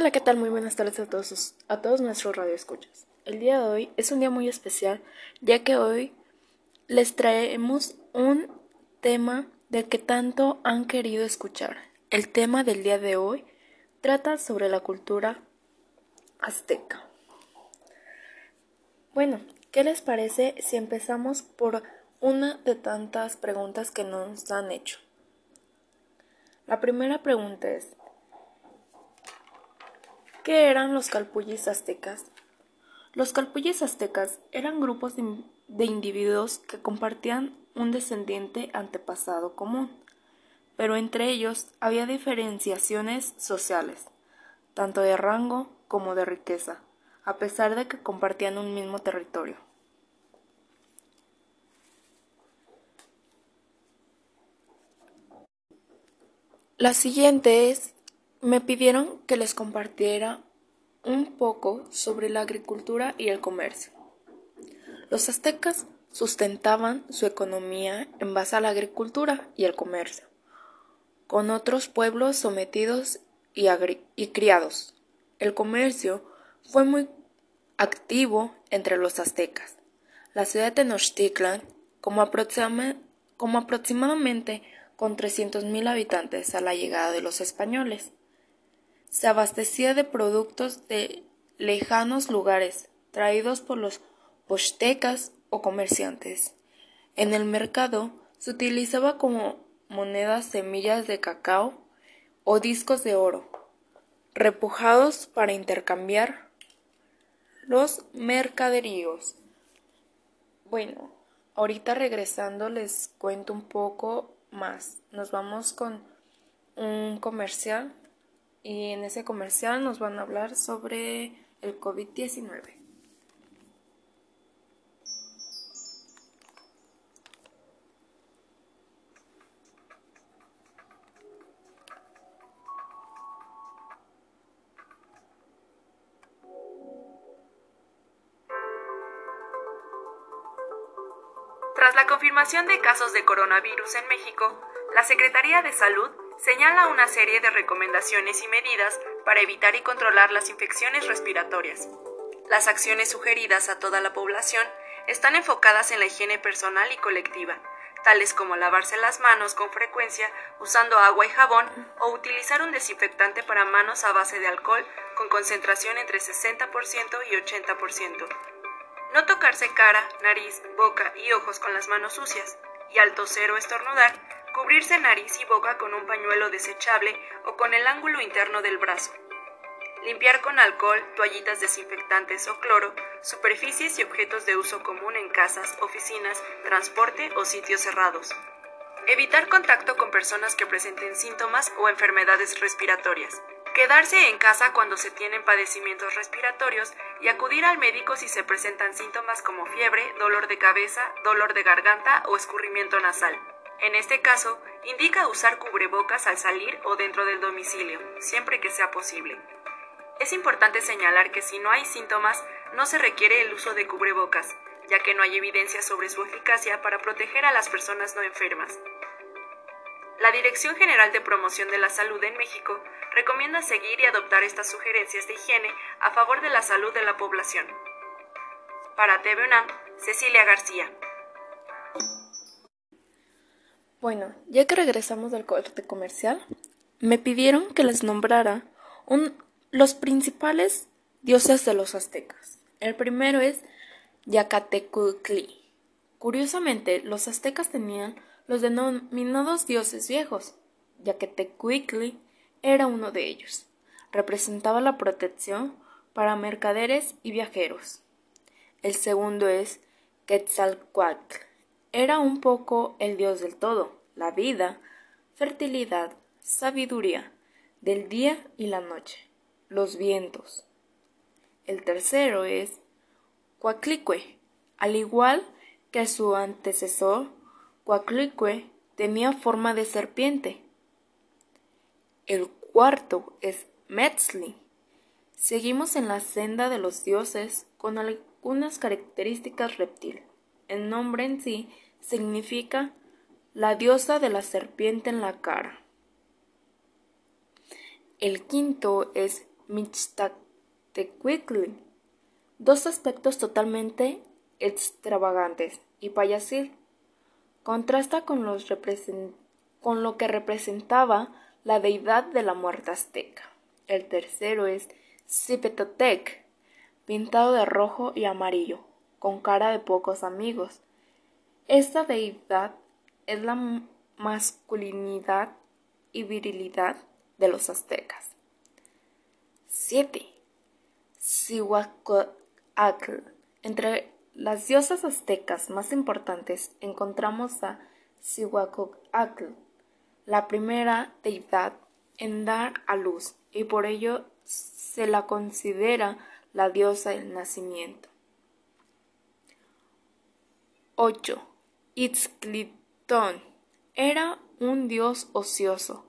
Hola, ¿qué tal? Muy buenas tardes a todos, a todos nuestros radioescuchas. El día de hoy es un día muy especial, ya que hoy les traemos un tema del que tanto han querido escuchar. El tema del día de hoy trata sobre la cultura azteca. Bueno, ¿qué les parece si empezamos por una de tantas preguntas que nos han hecho? La primera pregunta es, ¿qué eran los calpullis aztecas? Los calpullis aztecas eran grupos de, individuos que compartían un descendiente antepasado común, pero entre ellos había diferenciaciones sociales, tanto de rango como de riqueza, a pesar de que compartían un mismo territorio. La siguiente es, me pidieron que les compartiera un poco sobre la agricultura y el comercio. Los aztecas sustentaban su economía en base a la agricultura y el comercio, con otros pueblos sometidos y, criados. El comercio fue muy activo entre los aztecas. La ciudad de Tenochtitlan, como aproximadamente con 300.000 habitantes a la llegada de los españoles. Se abastecía de productos de lejanos lugares, traídos por los postecas o comerciantes. En el mercado se utilizaba como monedas semillas de cacao o discos de oro, repujados para intercambiar los mercaderíos. Bueno, ahorita regresando les cuento un poco más. Nos vamos con un comercial y en ese comercial nos van a hablar sobre el COVID-19. Tras la confirmación de casos de coronavirus en México, la Secretaría de Salud señala una serie de recomendaciones y medidas para evitar y controlar las infecciones respiratorias. Las acciones sugeridas a toda la población están enfocadas en la higiene personal y colectiva, tales como lavarse las manos con frecuencia usando agua y jabón o utilizar un desinfectante para manos a base de alcohol con concentración entre 60% y 80%. No tocarse cara, nariz, boca y ojos con las manos sucias. Y al toser o estornudar, cubrirse nariz y boca con un pañuelo desechable o con el ángulo interno del brazo. Limpiar con alcohol, toallitas desinfectantes o cloro, superficies y objetos de uso común en casas, oficinas, transporte o sitios cerrados. Evitar contacto con personas que presenten síntomas o enfermedades respiratorias. Quedarse en casa cuando se tienen padecimientos respiratorios y acudir al médico si se presentan síntomas como fiebre, dolor de cabeza, dolor de garganta o escurrimiento nasal. En este caso, indica usar cubrebocas al salir o dentro del domicilio, siempre que sea posible. Es importante señalar que si no hay síntomas, no se requiere el uso de cubrebocas, ya que no hay evidencia sobre su eficacia para proteger a las personas no enfermas. La Dirección General de Promoción de la Salud en México recomienda seguir y adoptar estas sugerencias de higiene a favor de la salud de la población. Para TV UNAM, Cecilia García. Bueno, ya que regresamos del corte comercial, me pidieron que les nombrara los principales dioses de los aztecas. El primero es Yacatecuhtli. Curiosamente, los aztecas tenían los denominados dioses viejos, ya que Tecuicli era uno de ellos. Representaba la protección para mercaderes y viajeros. El segundo es Quetzalcoatl. Era un poco el dios del todo, la vida, fertilidad, sabiduría, del día y la noche, los vientos. El tercero es Coaclicue. Al igual que su antecesor, Coaclicue tenía forma de serpiente. El cuarto es Metzli. Seguimos en la senda de los dioses con algunas características reptil. El nombre en sí significa la diosa de la serpiente en la cara. El quinto es Mixtactecuhtli, dos aspectos totalmente extravagantes y payasil. Contrasta con, con lo que representaba la deidad de la muerte azteca. El tercero es Zipetotec, pintado de rojo y amarillo, con cara de pocos amigos. Esta deidad es la masculinidad y virilidad de los aztecas. 7. Cihuacóatl. Entre las diosas aztecas más importantes encontramos a Cihuacóatl, la primera deidad en dar a luz, y por ello se la considera la diosa del nacimiento. 8. Itzclitón era un dios ocioso.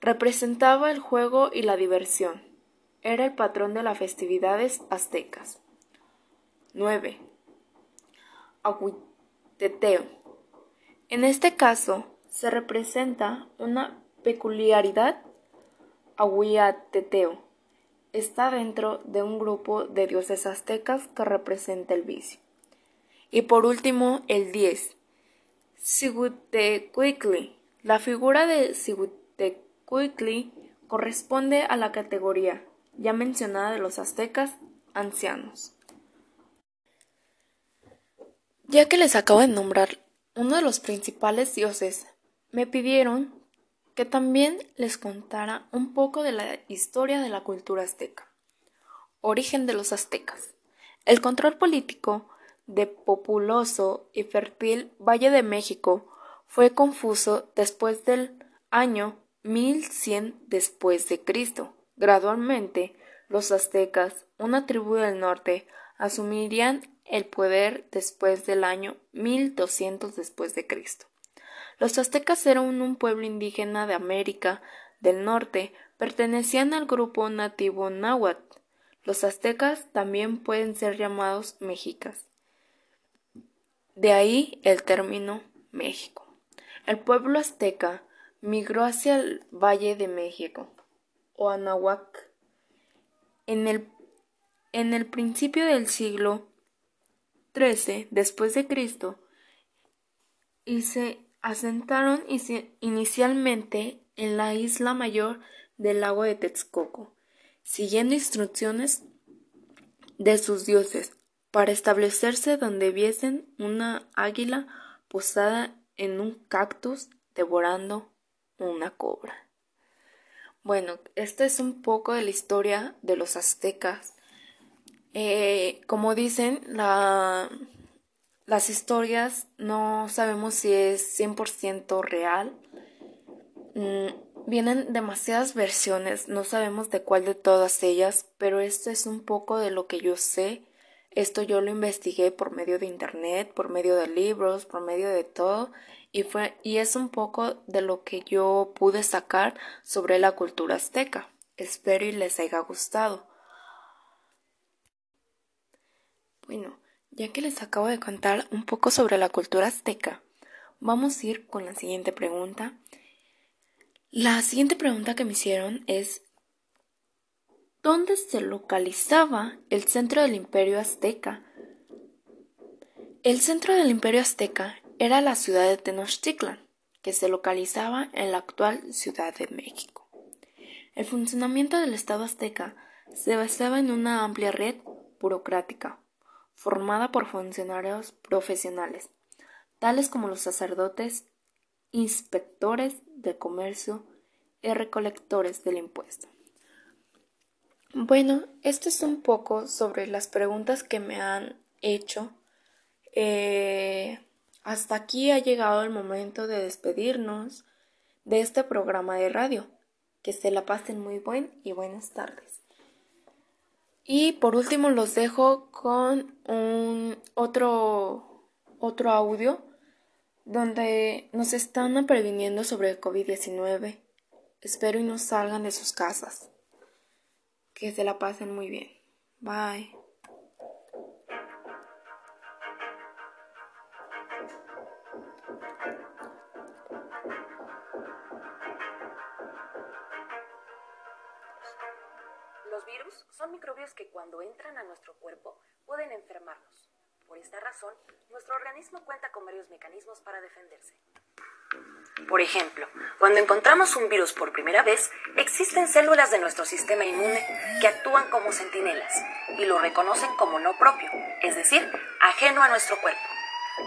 Representaba el juego y la diversión. Era el patrón de las festividades aztecas. 9. Aguiteteo. En este caso se representa una peculiaridad. Aguiateteo está dentro de un grupo de dioses aztecas que representa el vicio. Y por último, el 10. Sigutecuicli. La figura de Sigutecuicli corresponde a la categoría ya mencionada de los aztecas ancianos. Ya que les acabo de nombrar uno de los principales dioses, me pidieron que también les contara un poco de la historia de la cultura azteca. Origen de los aztecas. El control político de populoso y fértil Valle de México fue confuso después del año 1100 después de Cristo. Gradualmente, los aztecas, una tribu del norte, asumirían el poder después del año 1200 después de Cristo. Los aztecas eran un pueblo indígena de América del Norte, pertenecían al grupo nativo náhuatl. Los aztecas también pueden ser llamados mexicas. De ahí el término México. El pueblo azteca migró hacia el Valle de México, o Anahuac, en el, en el principio del siglo XIII después de Cristo y se asentaron inicialmente en la isla mayor del lago de Texcoco, siguiendo instrucciones de sus dioses para establecerse donde viesen una águila posada en un cactus devorando una cobra. Bueno, esto es un poco de la historia de los aztecas. Eh, como dicen, la, las historias no sabemos si es 100% real. Mm, vienen demasiadas versiones, no sabemos de cuál de todas ellas, pero esto es un poco de lo que yo sé esto yo lo investigué por medio de internet, por medio de libros, por medio de todo y fue y es un poco de lo que yo pude sacar sobre la cultura azteca. Espero y les haya gustado. Bueno, ya que les acabo de contar un poco sobre la cultura azteca, vamos a ir con la siguiente pregunta. La siguiente pregunta que me hicieron es ¿Dónde se localizaba el centro del imperio azteca. El centro del imperio azteca era la ciudad de Tenochtitlan, que se localizaba en la actual Ciudad de México. El funcionamiento del Estado azteca se basaba en una amplia red burocrática, formada por funcionarios profesionales, tales como los sacerdotes, inspectores de comercio y recolectores del impuesto. Bueno, esto es un poco sobre las preguntas que me han hecho. Eh, hasta aquí ha llegado el momento de despedirnos de este programa de radio. Que se la pasen muy buen y buenas tardes. Y por último los dejo con un otro, otro audio donde nos están previniendo sobre el COVID-19. Espero y no salgan de sus casas. Que se la pasen muy bien. Bye. Los virus son microbios que cuando entran a nuestro cuerpo pueden enfermarnos. Por esta razón, nuestro organismo cuenta con varios mecanismos para defenderse. Por ejemplo, cuando encontramos un virus por primera vez, existen células de nuestro sistema inmune que actúan como centinelas y lo reconocen como no propio, es decir, ajeno a nuestro cuerpo.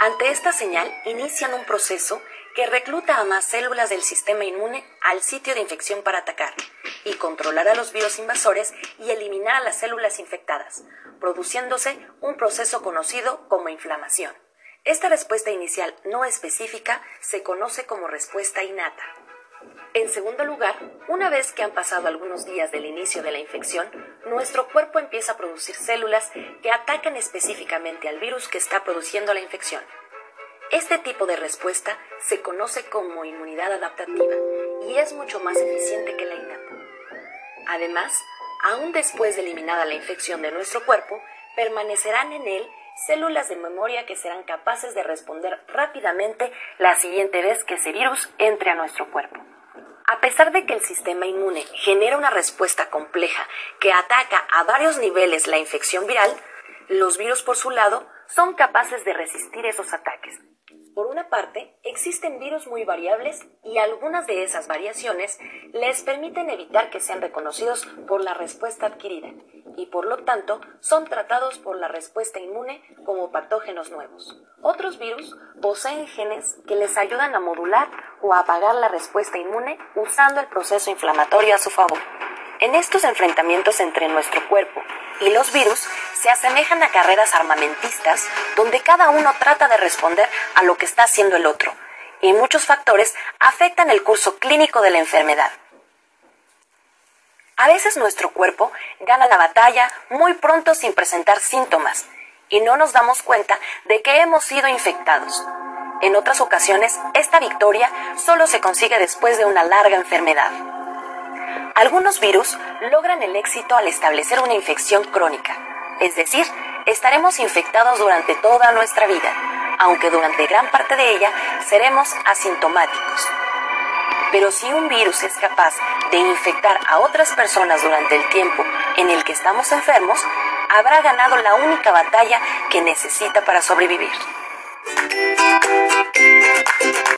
Ante esta señal, inician un proceso que recluta a más células del sistema inmune al sitio de infección para atacar y controlar a los virus invasores y eliminar a las células infectadas, produciéndose un proceso conocido como inflamación. Esta respuesta inicial no específica se conoce como respuesta innata. En segundo lugar, una vez que han pasado algunos días del inicio de la infección, nuestro cuerpo empieza a producir células que atacan específicamente al virus que está produciendo la infección. Este tipo de respuesta se conoce como inmunidad adaptativa y es mucho más eficiente que la innata. Además, aún después de eliminada la infección de nuestro cuerpo, permanecerán en él células de memoria que serán capaces de responder rápidamente la siguiente vez que ese virus entre a nuestro cuerpo. A pesar de que el sistema inmune genera una respuesta compleja que ataca a varios niveles la infección viral, los virus por su lado son capaces de resistir esos ataques. Por una parte, existen virus muy variables y algunas de esas variaciones les permiten evitar que sean reconocidos por la respuesta adquirida y por lo tanto son tratados por la respuesta inmune como patógenos nuevos. Otros virus poseen genes que les ayudan a modular o apagar la respuesta inmune usando el proceso inflamatorio a su favor. En estos enfrentamientos entre nuestro cuerpo y los virus se asemejan a carreras armamentistas donde cada uno trata de responder a lo que está haciendo el otro, y muchos factores afectan el curso clínico de la enfermedad. A veces nuestro cuerpo gana la batalla muy pronto sin presentar síntomas y no nos damos cuenta de que hemos sido infectados. En otras ocasiones, esta victoria solo se consigue después de una larga enfermedad. Algunos virus logran el éxito al establecer una infección crónica, es decir, estaremos infectados durante toda nuestra vida, aunque durante gran parte de ella seremos asintomáticos. Pero si un virus es capaz de infectar a otras personas durante el tiempo en el que estamos enfermos, habrá ganado la única batalla que necesita para sobrevivir.